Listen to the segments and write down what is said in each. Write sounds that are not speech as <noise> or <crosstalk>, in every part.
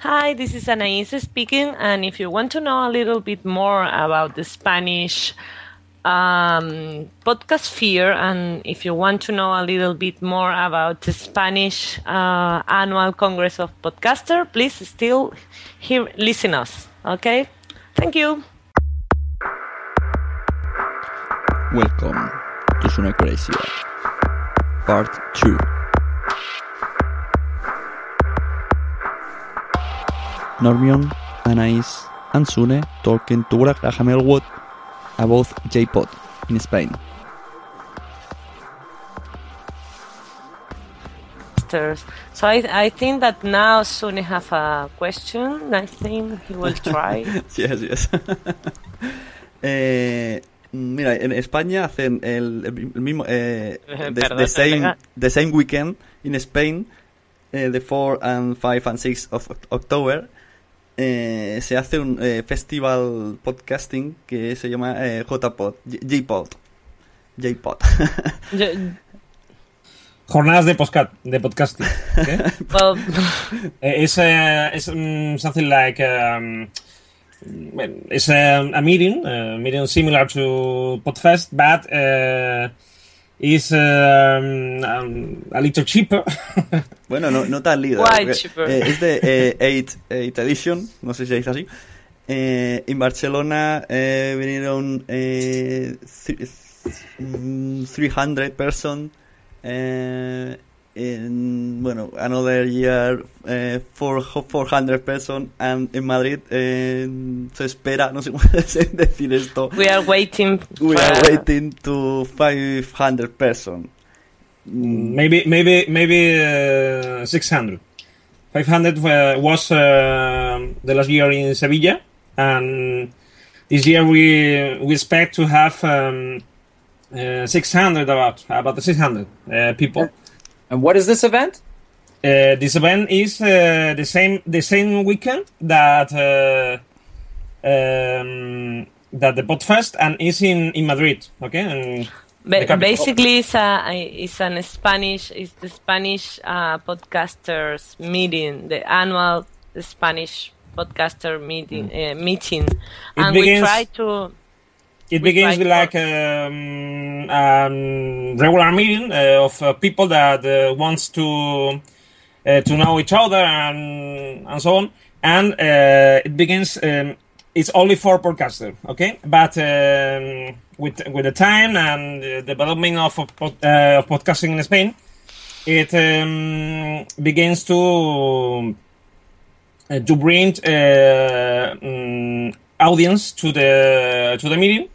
Hi, this is Anais speaking, and if you want to know a little bit more about the Spanish um, podcast sphere, and if you want to know a little bit more about the Spanish uh, Annual Congress of Podcaster, please still hear listen us. Okay, thank you. Welcome to Sunecracia. Part 2. Normion, Anais, and Sune talking to Graham Elwood about J-Pod in Spain. So I, I think that now Sune have a question. I think he will <laughs> try. Yes, yes. <laughs> eh, mira, en España hacen el, el mismo. Eh, <laughs> the, Perdón, the same, the same weekend in Spain, eh, the 4 and 5 and 6 of October. Eh, se hace un eh, festival podcasting que se llama eh, JPod, J-Pod. J-Pod. Jornadas de, podcast, de podcasting. <laughs> well, Eh, it's uh, it's um, something like um, well, it's a, a meeting, a meeting similar to Podfest, but uh, is um, um, a little cheaper. <laughs> Bueno, no, no tan líder. Why porque, cheaper? eh, es de <laughs> 8 edition, no sé si se dice así. Eh, en Barcelona eh, vinieron eh, th- mm, 300 person. En, bueno, another year eh, four- 400 person. And en Madrid eh, se espera, no sé cómo <laughs> decir esto. we are waiting. We for- are waiting to 500 person. maybe maybe maybe uh, 600. 500 uh, was uh, the last year in Sevilla, and this year we we expect to have um, uh, 600 about about the 600 uh, people. And what is this event? Uh, this event is uh, the same the same weekend that uh, um, that the Podfest and is in, in Madrid. Okay, and Ba- basically, it's a it's an Spanish it's the Spanish uh, podcasters meeting, the annual Spanish podcaster meeting uh, meeting, and we try to it We begins with like um, um, regular meeting uh, of uh, people that uh, wants to uh, to know each other and and so on. And uh, it begins. Um, it's only for podcaster, okay? But um, with with the time and the development of of, uh, podcasting in Spain, it um, begins to to bring uh, mm, audience to the to the meeting,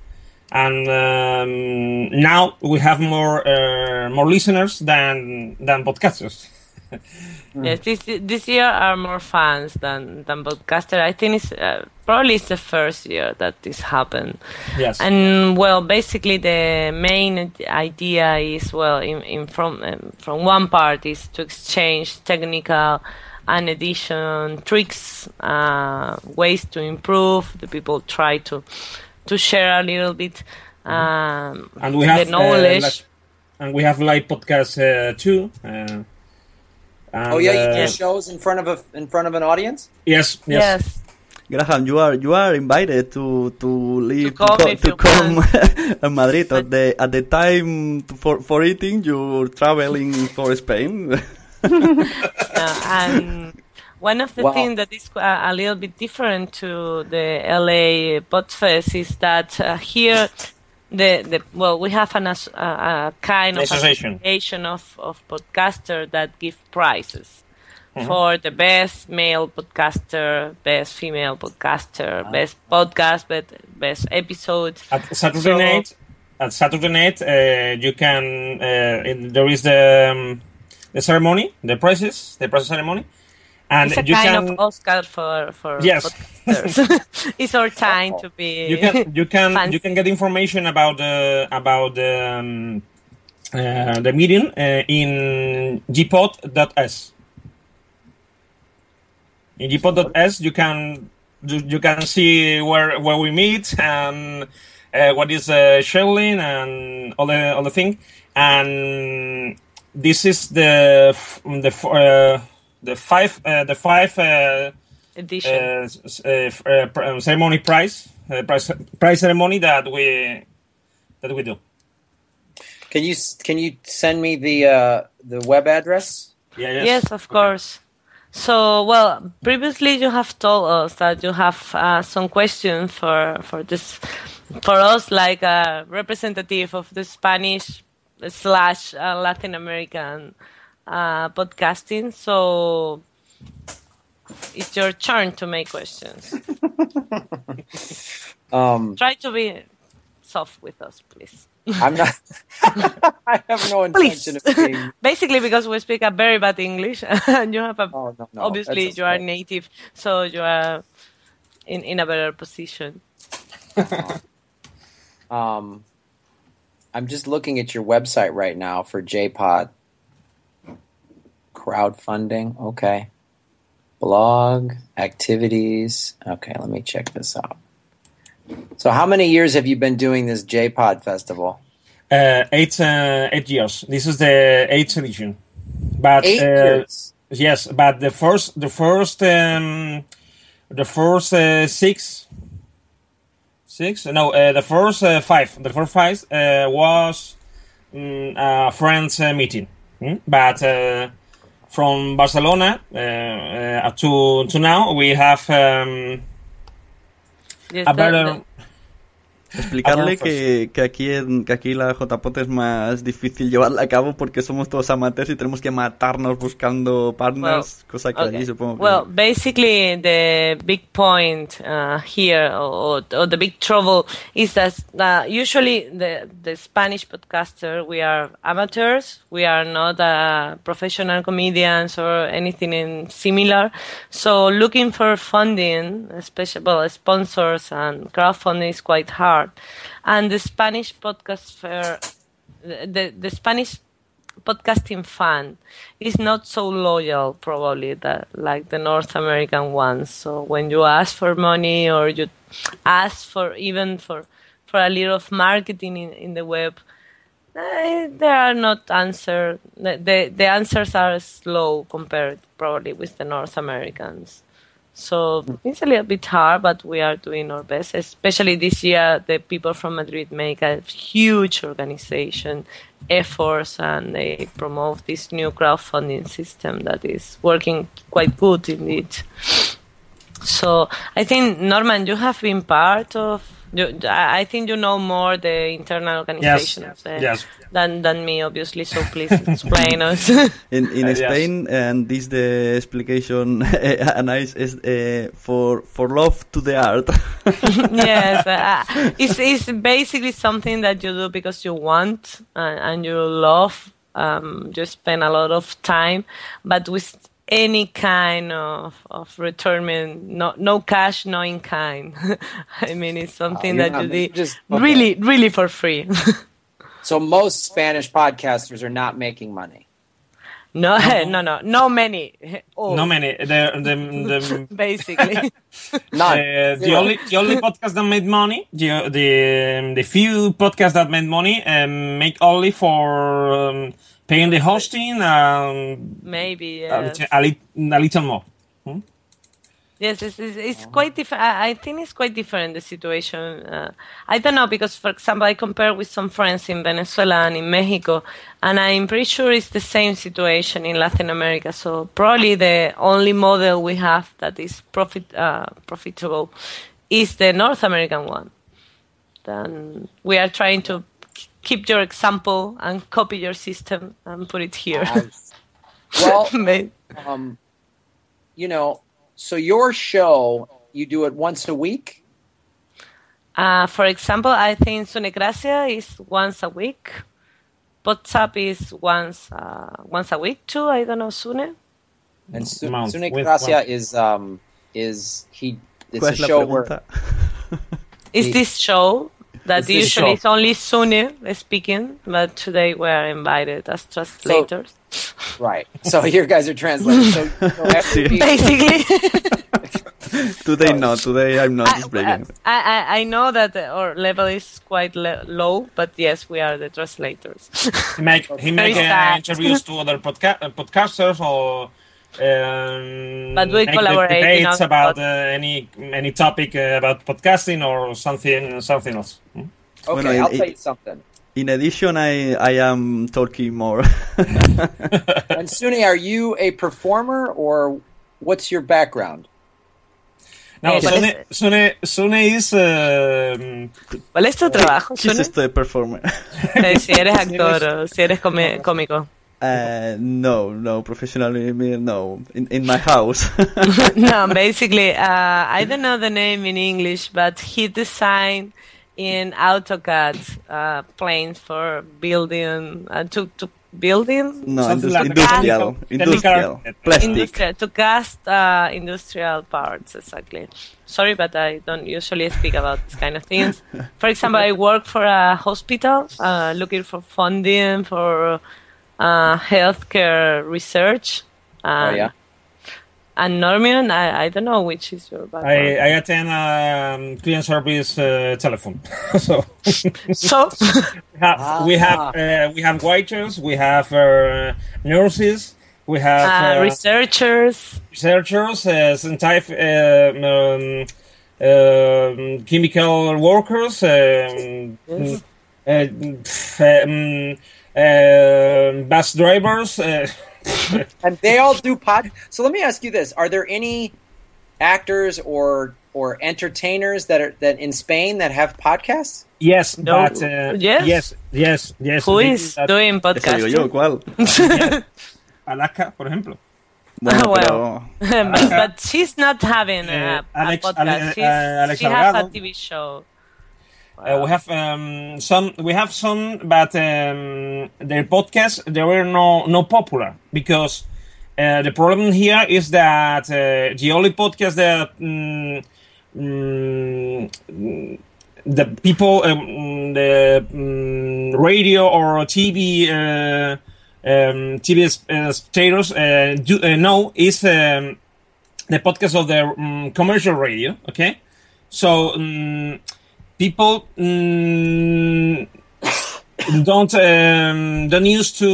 and um, now we have more uh, more listeners than than podcasters. <laughs> Yes, this this year are more fans than than podcaster. I think it's uh, probably it's the first year that this happened. Yes. And well, basically the main idea is well, in, in from um, from one part is to exchange technical and edition tricks, uh, ways to improve. The people try to to share a little bit um, and we have the knowledge. uh, like- and we have live podcast uh, too. Uh, and, oh yeah, you do uh, shows in front of a in front of an audience. yes, yes. Graham, you are you are invited to to leave come co- if to come <laughs> in Madrid at the at the time to, for for eating. You're traveling for Spain. <laughs> Uh, and one of the Wow. things that is a, little bit different to the LA Podfest is that uh, here, the, the well, we have an, a, a kind of Association. association of, of podcaster that give prizes Mm-hmm. for the best male podcaster, best female podcaster, best podcast, best, best episode. At Saturday So- night, at Saturday night, uh, you can. Uh, there is the um, the ceremony, the prizes, the prize ceremony, and It's a you kind can. of Oscar for for Yes. <laughs> it's our time to be. you can you can fancy. you can get information about the about the um, uh, the meeting uh, in jpod.es. In jpod.es, you can you, you can see where where we meet and uh, what is uh, scheduling and all the all the thing. And this is the the uh, the five uh, the five. Uh, edition. uh, uh, f- uh, pr- uh, ceremony prize, uh, prize prize ceremony that we that we do. Can you can you send me the uh, the web address? Yeah, Yes, yes, of course. So, well, previously you have told us that you have uh, some questions for for this for us, like a representative of the Spanish slash uh, Latin American uh, podcasting. So, it's your turn to make questions. <laughs> Um, Try to be soft with us, please. I'm not. <laughs> I have no intention of being. <laughs> Basically, because we speak a very bad English, and you have a Oh, no, no, obviously that's you are native, so you are in in a better position. Um, I'm just looking at your website right now for JPod. Crowdfunding, okay. Blog, activities. Okay, let me check this out. So, how many years have you been doing this JPod festival? Uh, eight uh, eight years. This is the eighth edition. But Eight uh, years. yes, but the first the first um, the first uh, six six no uh, the first uh, five the first five uh, was mm, a friends uh, meeting, Hmm? but. From Barcelona uh, uh, to to now, we have um, Yes, a the- better. Explicarle que, que aquí en, que aquí la JPOT es más difícil <laughs> llevarla a cabo porque somos todos amateurs y tenemos que matarnos buscando partners, cosa que Okay. allí supongo que Well, basically, the big point uh, here, or, or the big trouble, is that uh, usually the the Spanish podcaster we are amateurs. We are not uh, professional comedians or anything in similar. So looking for funding, especially well, sponsors and crowdfunding is quite hard. And the Spanish podcast fair, the the Spanish podcasting fan is not so loyal probably that like the North American ones. So when you ask for money or you ask for even for for a little of marketing in, in the web, eh, there are not answer. The, the the answers are slow compared probably with the North Americans. So it's a little bit hard, but we are doing our best. Especially this year, the people from Madrid make a huge organization efforts and they promote this new crowdfunding system that is working quite good indeed. So I think Norman, you have been part of. You, I think you know more the internal organization Yes, of the, yes. than than me, obviously. So please <laughs> explain us. <laughs> In in Uh, yes. Spain, and this the explication, <laughs> Anais, is uh, for for love to the art. yes, uh, it's it's basically something that you do because you want and, and you love. Um, you spend a lot of time, but with any kind of of return, no no cash, no in kind. <laughs> I mean, it's something you're that not you making- did just- okay. really really for free. <laughs> So most Spanish podcasters are not making money. no, no, <laughs> no, no many. Oh, No many. The, the, the, basically. None. Uh, the only the only podcast that made money, the the the few podcasts that made money, um, make only for um, paying the hosting um, Maybe a, yes. little, a, lit- a little more. Yes, it's, it's, it's quite different. I think it's quite different the situation. Uh, I don't know because, for example, I compare with some friends in Venezuela and in Mexico, and I'm pretty sure it's the same situation in Latin America. So probably the only model we have that is profit uh, profitable is the North American one. Then we are trying to keep your example and copy your system and put it here. Nice. Well, <laughs> um, you know, so your show, you do it once a week. Uh, for example, I think Sunecracia is once a week. WhatsApp is once uh, once a week too. I don't know Sune. And Su- Month, Sune Gracia is um is he? It's a show where pregunta? Is He- this show that It's usually show. is only Sune speaking, but today we are invited as translators. right. So your guys are translating. So, so <laughs> every week- Basically, <laughs> Today not. Today I'm not I, speaking. I, I I know that our level is quite le- low, but yes, we are the translators. He make he make uh, interviews to other podca- uh, podcasters or. Um, But we collaborate in debates other about pod- uh, any any topic uh, about podcasting or something something else. Hmm? okay, Bueno, I'll it- tell you something. In addition, I I am talking more. <laughs> <laughs> And Sune, are you a performer or what's your background? No, Eh, Sune, Sune, Sune is um, ¿Cuál es tu trabajo, She's Sune? just a performer. Eh, Si eres <laughs> actor o si eres come- cómico. Uh, no, no, professionally, no. In in my house. <laughs> <laughs> no, basically, uh, I don't know the name in English, but he designed in AutoCAD uh, planes for building uh, to to building no, Something indus- like industrial, technical- industrial, plastic. industrial to cast uh, industrial parts exactly. Sorry, but I don't usually speak about this kind of things. <laughs> For example, I work for a hospital uh, looking for funding for uh, healthcare research. Oh And, yeah. And Norman, I, I don't know which is your background. I, I attend um, client service uh, telephone. <laughs> so So, <laughs> we have we have uh, we have waiters, we have uh, nurses, we have uh, uh, researchers, researchers, uh, scientific, um, um, chemical workers, um, Yes. uh, pff, um, uh, bus drivers. Uh, <laughs> And they all do pod. So let me ask you this: Are there any actors or or entertainers that are that in Spain that have podcasts? yes, No. but uh, Yes. yes, yes, yes. who they is doing Eso digo yo, podcasting? ¿cuál? <laughs> Alaska, por ejemplo. Bueno, <laughs> Well. pero but, but she's not having a, Uh, a Alex- podcast. Ale- uh, Alex she has a TV show. Uh, we have um, some. We have some, but um, their podcasts they were no no popular because uh, the problem here is that uh, the only podcast that mm, mm, the people um, the mm, radio or TV uh, um, TV spectators uh, do, know is um, the podcast of the commercial radio. Okay, so. People mm, <coughs> don't um, don't used to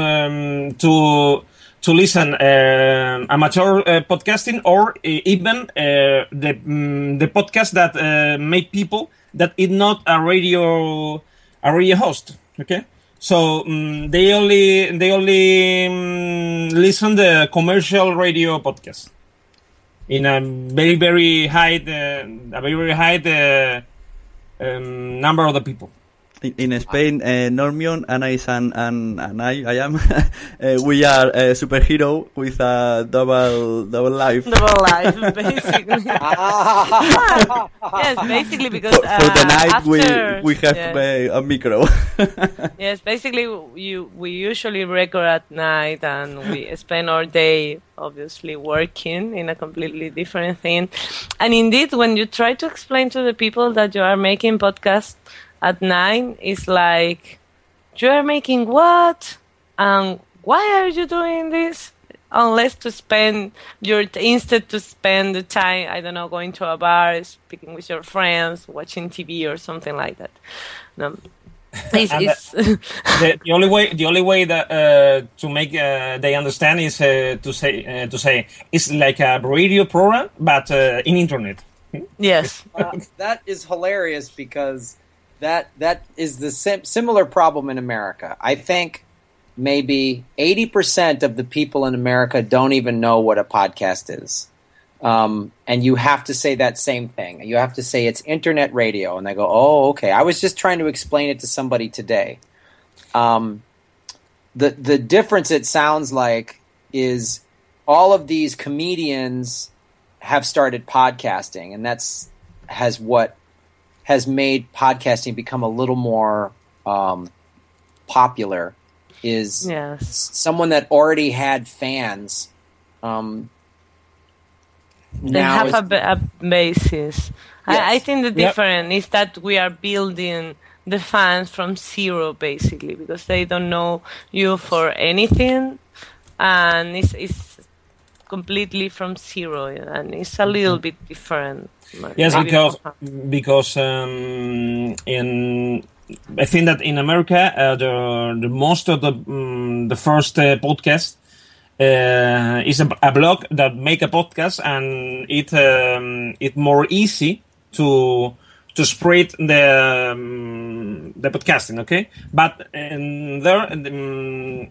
um, to to listen uh, amateur uh, podcasting or uh, even uh, the mm, the podcast that uh, make people that is not a radio a radio host. Okay, so um, they only they only um, listen the commercial radio podcast in a very very high uh, a very very high um, number of the people. In, in Spain, uh, Normion, Anais, and, and, and I, I am, uh, <laughs> we are a superhero with a double double life. <laughs> Double life, basically. <laughs> yes, basically because for, for the uh, night after, we we have yes. uh, a micro. yes, basically you we usually record at night and we spend our day obviously working in a completely different thing. And indeed, when you try to explain to the people that you are making podcasts at nine it's like you are making what and why are you doing this? Unless to spend your instead to spend the time, I don't know, going to a bar, speaking with your friends, watching TV or something like that. No, <laughs> it's, it's <laughs> the, the only way the only way that uh, to make uh, they understand is uh, to say uh, to say it's like a radio program but uh, in internet. yes. Uh, that is hilarious because that that is the sim- similar problem in America. I think maybe eighty percent of the people in America don't even know what a podcast is. Um, and you have to say that same thing. You have to say it's internet radio, and they go, "Oh, okay." I was just trying to explain it to somebody today. Um, the the difference it sounds like is all of these comedians have started podcasting, and that's has what has made podcasting become a little more um, popular. Is Yes. someone that already had fans. Um, they now have is- a, a basis. I, I think the Yep. difference is that we are building the fans from zero, basically, because they don't know you for anything, and it's, it's completely from zero, and it's a little bit different. Yes, Maybe because because um, in I think that in America uh, the the most of the um, the first uh, podcast uh, is a, a blog that make a podcast and it um, it more easy to to spread the um, the podcasting. Okay, but in there.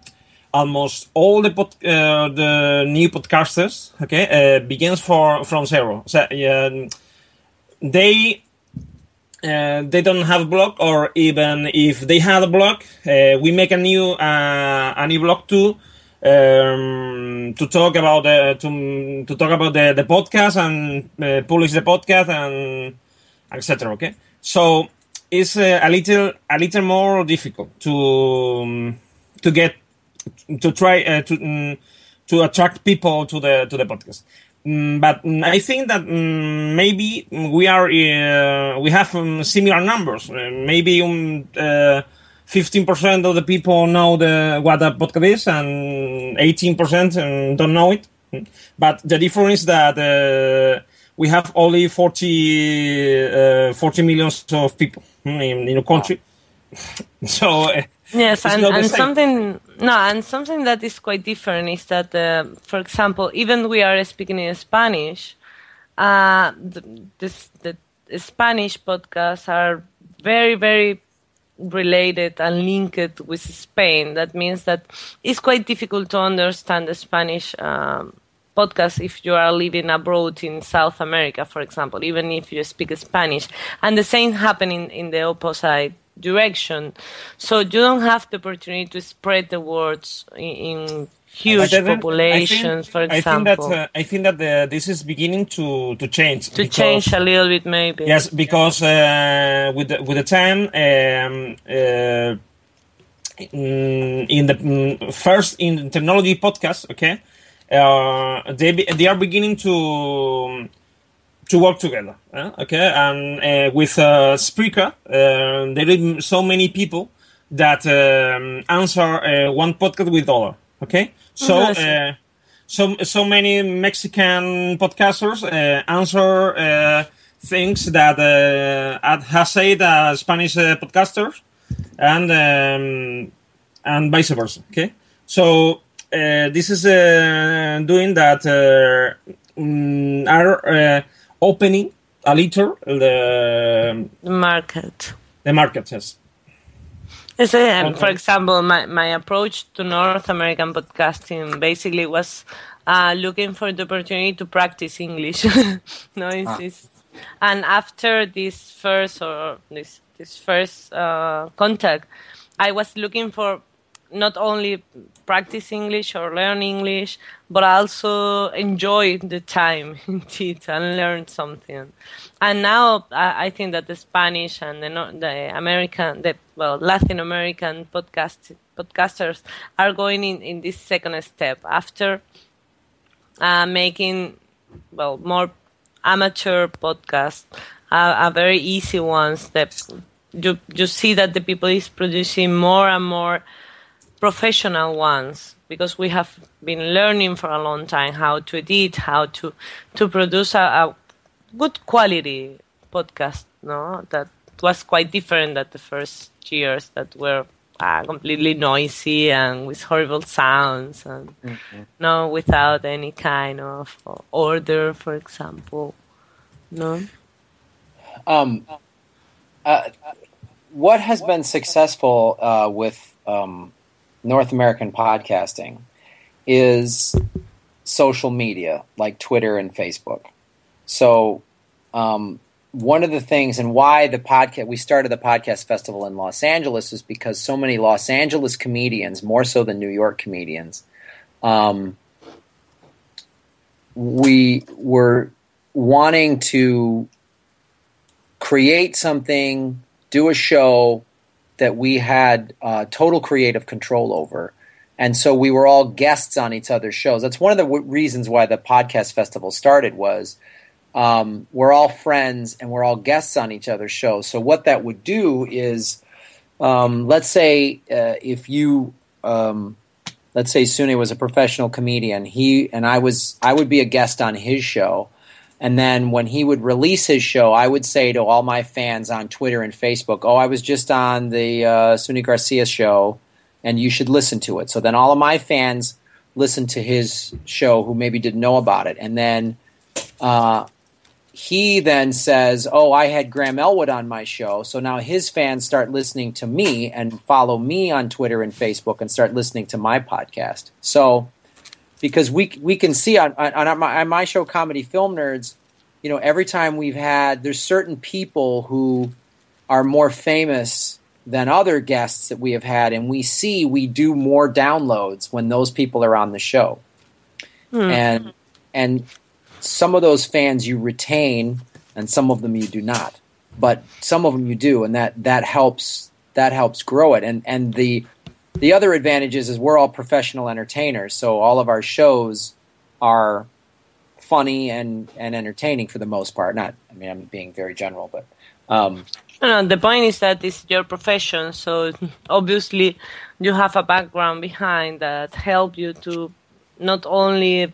Almost all the pod, uh, the new podcasters okay uh, begins for from zero. So um, they uh, they don't have a blog or even if they have a blog uh, we make a new uh, a new blog too um, to talk about the to, to talk about the, the podcast and uh, publish the podcast and etc okay? So it's a little a little more difficult to um, to get to try uh, to mm, to attract people to the to the podcast. Mm, but mm, I think that maybe we are uh, we have um, similar numbers. Uh, maybe um, uh, 15% of the people know the what a podcast is, and 18% um, don't know it. But the difference is that uh, we have only 40, uh, 40 millions of people in, in a country. <laughs> so uh, Yes, and, and something no, and something that is quite different is that, uh, for example, even we are speaking in Spanish, uh, the, this, the Spanish podcasts are very, very related and linked with Spain. That means that it's quite difficult to understand the Spanish um, podcast if you are living abroad in South America, for example, even if you speak Spanish. And the same happening in the opposite direction. So you don't have the opportunity to spread the words in, in huge I think- populations, for I think example. that uh, I think that the, this is beginning to to change. to because- change a little bit, maybe. Yes, because uh, with the, with the time, um, uh, in the mm, first in technology podcast, okay, uh, they be, they are beginning to to work together, uh, okay, and uh, with uh, Spreaker, uh, there are so many people that um, answer uh, one podcast with other, okay, so. Yes. Uh, so so many Mexican podcasters uh, answer uh, things that uh, has said uh, Spanish uh, podcasters, and um, and vice versa. Okay, so this is uh, doing that uh, mm, are uh, opening a little the The market. the market. Yes. Um, for example, my, my approach to North American podcasting basically was uh, looking for the opportunity to practice English. <laughs> no, it's, Ah. it's, and after this first or this this first uh, contact, I was looking for not only practice English or learn English, but also enjoy the time <laughs> indeed and learn something. And now I, I think that the Spanish and the, the American, the well Latin American podcast podcasters are going in, in this second step after uh, making well more amateur podcasts are, are very easy ones that you you see that the people is producing more and more professional ones because we have been learning for a long time how to edit how to to produce a, a good quality podcast no? That was quite different than the first years that were uh, completely noisy and with horrible sounds and no without any kind of order for example no? Um, uh, what has been successful uh, with um, North American podcasting is social media like Twitter and Facebook. So, um, one of the things and why the podcast we started the podcast festival in Los Angeles is because so many Los Angeles comedians, more so than New York comedians, um, we were wanting to create something, do a show that we had uh, total creative control over. And so we were all guests on each other's shows. That's one of the w- reasons why the podcast festival started was um, we're all friends and we're all guests on each other's shows. So what that would do is, um, let's say uh, if you, um, let's say Sune was a professional comedian, he and I was, I would be a guest on his show. And then when he would release his show, I would say to all my fans on Twitter and Facebook, "Oh, I was just on the uh, Suni Garcia show, and you should listen to it." So then all of my fans listened to his show who maybe didn't know about it, and then uh, he then says, "Oh, I had Graham Elwood on my show." So now his fans start listening to me and follow me on Twitter and Facebook and start listening to my podcast. So because we we can see on on, on, my, on my show comedy film nerds you know every time we've had there's certain people who are more famous than other guests that we have had and we see we do more downloads when those people are on the show. Hmm. And and some of those fans you retain and some of them you do not. But some of them you do and that that helps that helps grow it. And and the the other advantage is, is we're all professional entertainers, so all of our shows are funny and, and entertaining for the most part. Not, I mean, I'm being very general, but um, No, no, the point is that it's your profession, so <laughs> obviously you have a background behind that help you to not only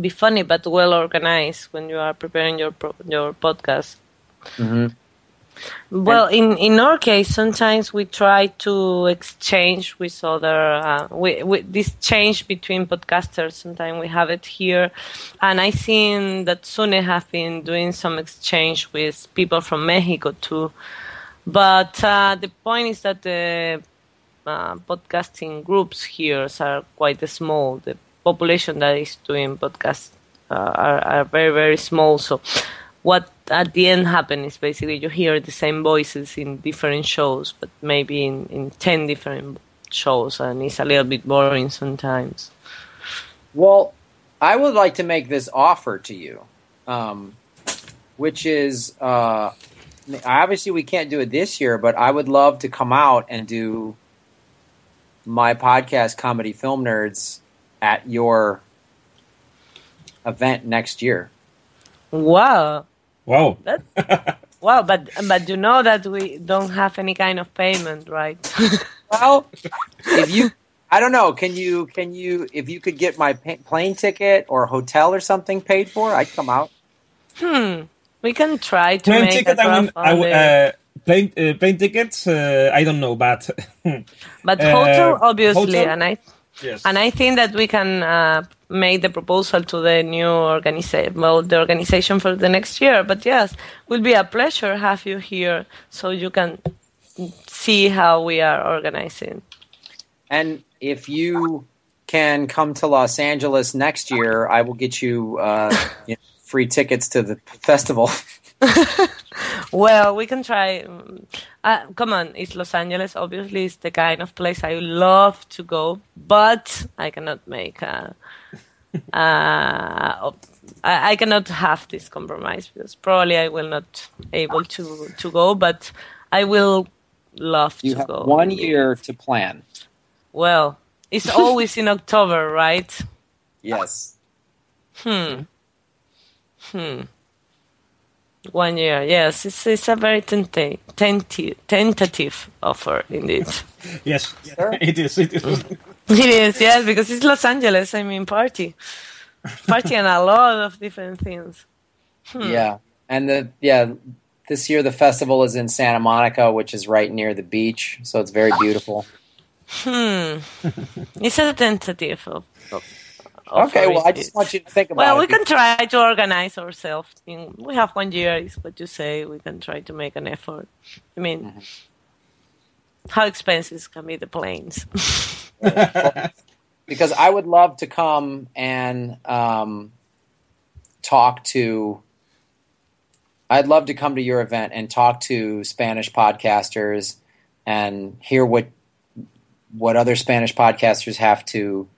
be funny but well organized when you are preparing your pro- your podcast. Well, in in our case, sometimes we try to exchange with other. Uh, we, we, this change between podcasters. Sometimes we have it here, and I seen that Sune have been doing some exchange with people from Mexico too. But uh, the point is that the uh, podcasting groups here are quite small. The population that is doing podcasts uh, are, are very very small. So what at the end happens is basically you hear the same voices in different shows, but maybe in, in 10 different shows, and it's a little bit boring sometimes. well, I would like to make this offer to you, um, which is uh, obviously we can't do it this year, but I would love to come out and do my podcast, Comedy Film Nerds, at your event next year. Wow. Wow. <laughs> Wow, but but you know that we don't have any kind of payment, right? <laughs> Well, if you, I don't know, can you, can you, if you could get my pa- plane ticket or hotel or something paid for, I'd come out. hmm. We can try to Plane make ticket, a I mean, I crowdfunding. uh, plane, uh, plane tickets, uh, I don't know, but <laughs> but uh, hotel, obviously, hotel? and I Yes. And I think that we can uh, make the proposal to the new organization, well, the organization for the next year. But yes, will be a pleasure have you here so you can see how we are organizing. And if you can come to Los Angeles next year, I will get you, uh, <laughs> you know, free tickets to the festival. <laughs> Well, we can try. Uh, come on, it's Los Angeles. Obviously, it's the kind of place I love to go, but I cannot make. A, <laughs> uh, I, I cannot have this compromise because probably I will not able to to go, but I will love You to have go. one year to plan. Well, it's <laughs> always in October, right? Yes. Hmm. Hmm. One year, yes. It's, it's a very tenta- tenti- tentative offer, indeed. <laughs> Yes, <laughs> it is. It is. <laughs> It is, yes, because it's Los Angeles. I mean, party. Party and a lot of different things. Hmm. Yeah. And the yeah, this year the festival is in Santa Monica, which is right near the beach, so it's very beautiful. Hmm. It's a tentative of. of Okay, well, I just want you to think about Well, it. Well, we can try to organize ourselves. In, we have one year, is what you say. We can try to make an effort. I mean, Mm-hmm. how expensive can be the planes? <laughs> because I would love to come and um, talk to. I'd love to come to your event and talk to Spanish podcasters and hear what what other Spanish podcasters have to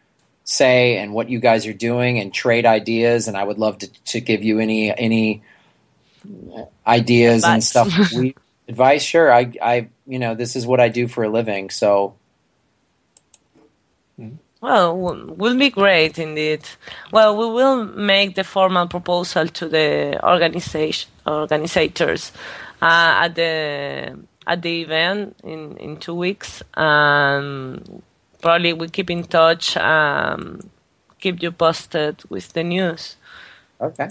say and what you guys are doing and trade ideas. And I would love to, to give you any any ideas and stuff. <laughs> We, advice, sure. I I you know this is what I do for a living, so Well, will be great indeed. Well, we will make the formal proposal to the organization organizers uh, at the at the event in in two weeks. Um, probably we keep in touch. Um, keep you posted with the news. okay.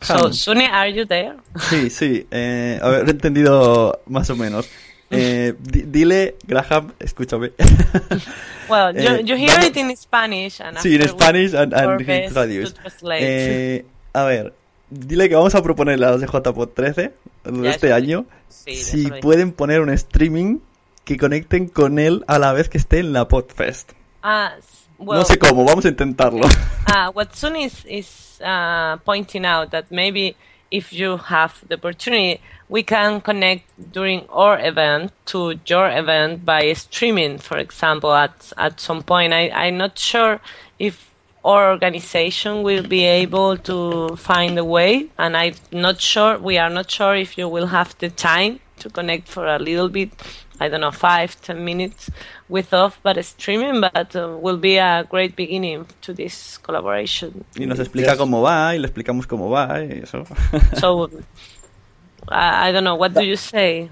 So, Suni, are you there? Sí, sí. Eh, a ver, he entendido más o menos. Eh, di- dile, Graham, escúchame. <laughs> Well, you, Eh, you hear vamos- it in Spanish and Sí, we Spanish and, and translate. Eh, a ver, dile que vamos a proponer a los de JPod 13 de este año Sí, si pueden poner un streaming que conecten con él a la vez que esté en la Podfest. Ah, s- well, no sé cómo, vamos a intentarlo. uh, <laughs> <laughs> what Sun is, is uh, pointing out that maybe if you have the opportunity, we can connect during our event to your event by streaming, for example, at, at some point. I, I'm not sure if our organization will be able to find a way, and I'm not sure, we are not sure if you will have the time to connect for a little bit, I don't know, five, ten minutes with off, but streaming, but uh, will be a great beginning to this collaboration. Y nos explica cómo va y le explicamos cómo va y eso. <laughs> So, I, I don't know, what do you say?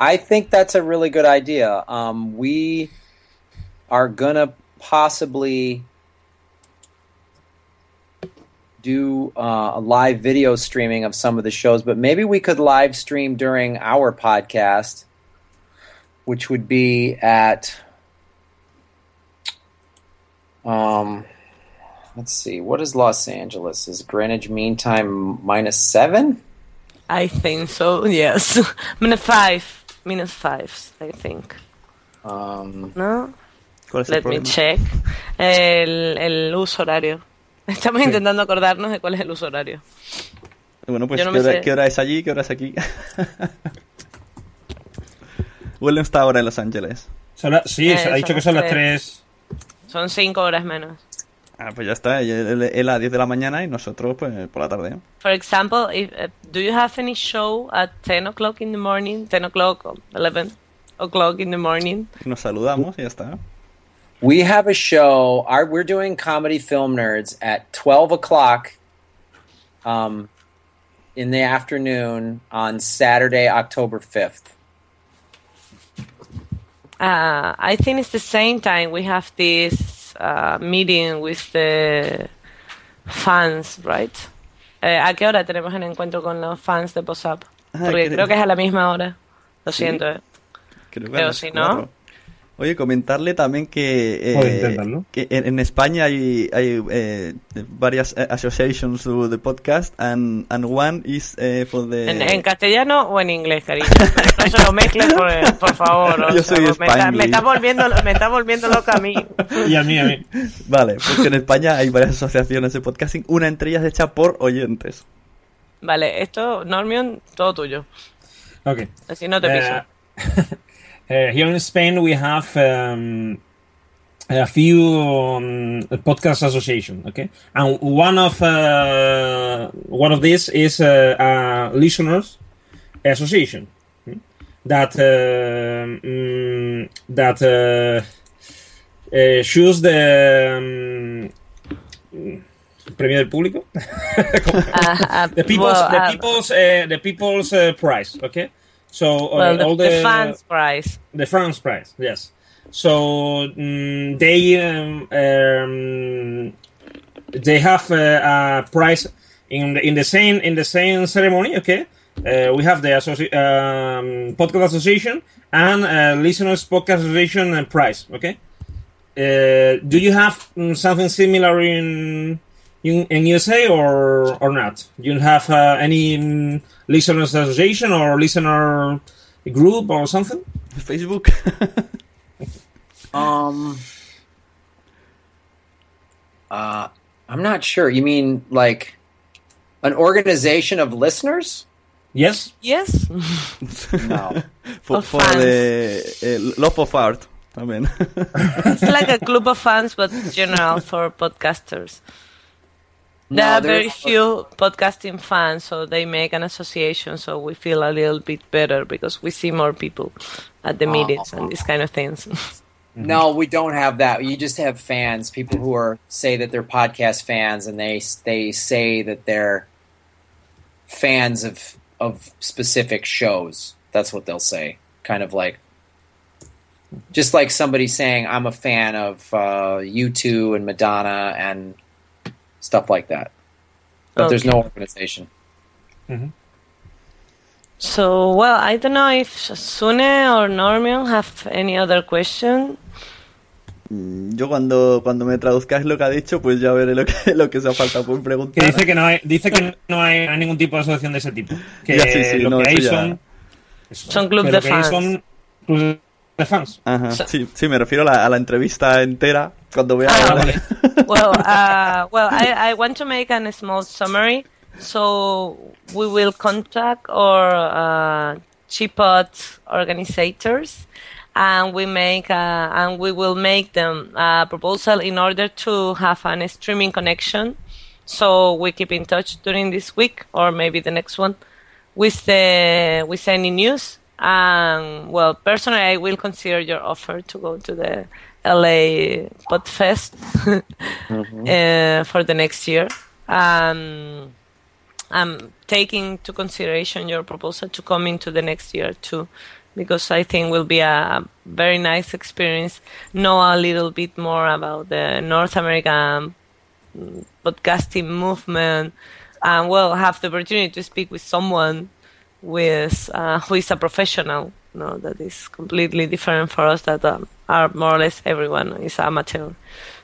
I think that's a really good idea. Um, we are gonna possibly do uh, a live video streaming of some of the shows, but maybe we could live stream during our podcast, which would be at. Um, let's see. What is Los Angeles? Is Greenwich Mean Time minus seven? I think so, <laughs> yes. <laughs> minus five, minus five, I think. Um, No? ¿Cuál es el Let me check. El, el uso horario. <laughs> Estamos Sí. intentando acordarnos de cuál es el uso horario. Bueno, pues no ¿qué, hora, qué hora es allí? ¿Qué hora es aquí? Willem está ahora en Los Ángeles. Son la- sí, Eh, ha dicho que son las 3. Son cinco horas menos. Ah, pues ya está. Él, él- él a 10 de la mañana y nosotros pues por la tarde. For example, if, uh, do you have any show at 10 o'clock in the morning, 10 o'clock or 11 o'clock in the morning? Nos saludamos y ya está. We have a show. Our, we're doing comedy film nerds at twelve o'clock, um, in the afternoon on Saturday, October fifth. Uh, I think it's the same time we have this uh, meeting with the fans, right? Eh, ¿A qué hora tenemos el encuentro con los fans de POSAP? Porque creo- creo que es a la misma hora. Lo Sí. siento. eh. Creo que Pero si no-. Oye, comentarle también que, eh, que en, en España hay, hay eh, varias eh, associations to the podcast and, and one is eh, for the... ¿En, en castellano o en inglés, cariño? <laughs> No se lo mezcles, por, por favor. o Yo sea, soy me, está, me, Spanglish. está volviendo, me está volviendo loca a mí. Y a mí, a mí. Vale, porque en España hay varias asociaciones de podcasting, una entre ellas hecha por oyentes. Vale, esto, Normion, todo tuyo. Okay. Así no te piso. <laughs> Uh, uh, here in Spain, we have um, a few um, podcast association. Okay, and one of uh, one of these is uh, a listeners association hmm, that uh, mm, that uh, uh, choose the um, premio del público. <laughs> Uh, the people's well, the uh, people's uh, the people's uh, prize okay so uh, well, the, all the fans prize. the fans prize yes. So mm, they um, um, they have uh, a prize in the, in the same in the same ceremony okay? Uh, we have the associ- um, podcast association and uh, listeners podcast association uh, prize okay? Uh, do you have mm, something similar in in, in USA or or not? Do you have uh, any mm, listeners association or listener group or something? <laughs> Facebook. <laughs> Um, uh, I'm not sure. You mean like an organization of listeners? Yes. Yes. No. <laughs> for, Of for fans. the eh, love of art I mean, it's like a club of fans, but general for podcasters. There No, are very there's- few podcasting fans, so they make an association, so we feel a little bit better because we see more people at the meetings and these kind of things. <laughs> No, we don't have that. You just have fans, people who are say that they're podcast fans, and they they say that they're fans of of specific shows. That's what they'll say. Kind of like, just like somebody saying, "I'm a fan of uh, U2 and Madonna and stuff like that." But there's no organization. So, well, I don't know if Sune or Normion have any other question. Mm, Yo cuando, cuando me traduzcáis lo que ha dicho, pues ya veré lo que, <laughs> lo que os ha faltado por Que preguntar. dice que no hay, dice que no hay, ningún tipo de asociación de ese tipo. Que <laughs> Ya, sí, sí, lo no, que hay ya- son Son club que de que fans. son clubes de fans. Ajá, sí, sí, me refiero a la, a la entrevista entera cuando vea... Ah, <laughs> well, uh, well, I, I want to make a small summary. So we will contact our uh, JPod organizers, and we make a, and we will make them a proposal in order to have an streaming connection. So we keep in touch during this week or maybe the next one with the with any news. And well, personally, I will consider your offer to go to the LA Podfest <laughs> uh, for the next year. Um, I'm taking to consideration your proposal to come into the next year too, because I think will be a very nice experience. Know a little bit more about the North American podcasting movement, and well, have the opportunity to speak with someone with uh, who is a professional. No, that is completely different for us. That um, are more or less everyone is amateur.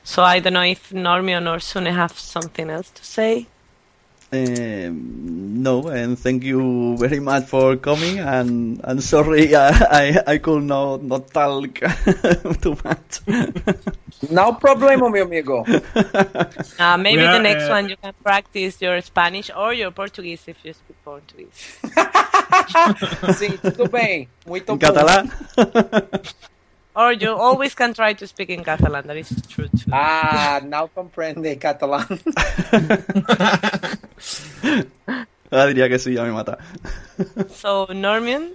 So I don't know if Normion or Sune have something else to say. Eh, no, and thank you very much for coming. And and sorry, <laughs> I I, I could not not talk <laughs> too much. <laughs> No problema, mi amigo. Uh, maybe Yeah, the next uh, one you can practice your Spanish or your Portuguese if you speak Portuguese. Sim, tudo bem. Muito En bom. catalán. Or you always can try to speak in Catalan. That is true too. Ah, now comprende catalán. Ah, diría que sí, ya me mata. <laughs> So Normion,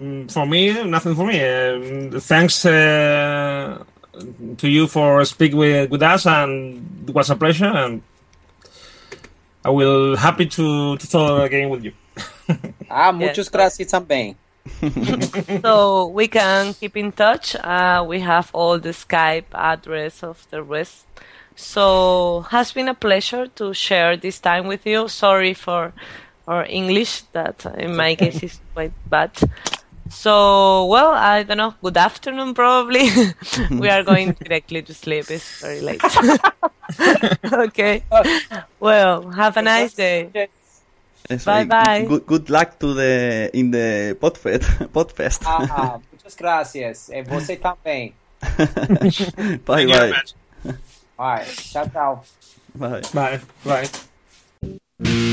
Mm, For me, nothing for me. Uh, thanks uh, to you for speaking with, with us, and it was a pleasure. And I will happy to, to talk again with you. <laughs> Ah, muitas gracias também. <laughs> so we can keep in touch. Uh, we have all the Skype address of the rest. So has been a pleasure to share this time with you. Sorry for our English that in my case is quite bad. So, well, I don't know. Good afternoon, probably. <laughs> we are going <laughs> directly to sleep. It's very late. <laughs> okay. Well, have a nice day. Eso, bye bye. Good, good luck to the, in the Podfest. Podfest. Ah, muchas gracias. E você também. bye, Thank you bye. Much. Alright, tchau, tchau. Bye. Bye. Bye.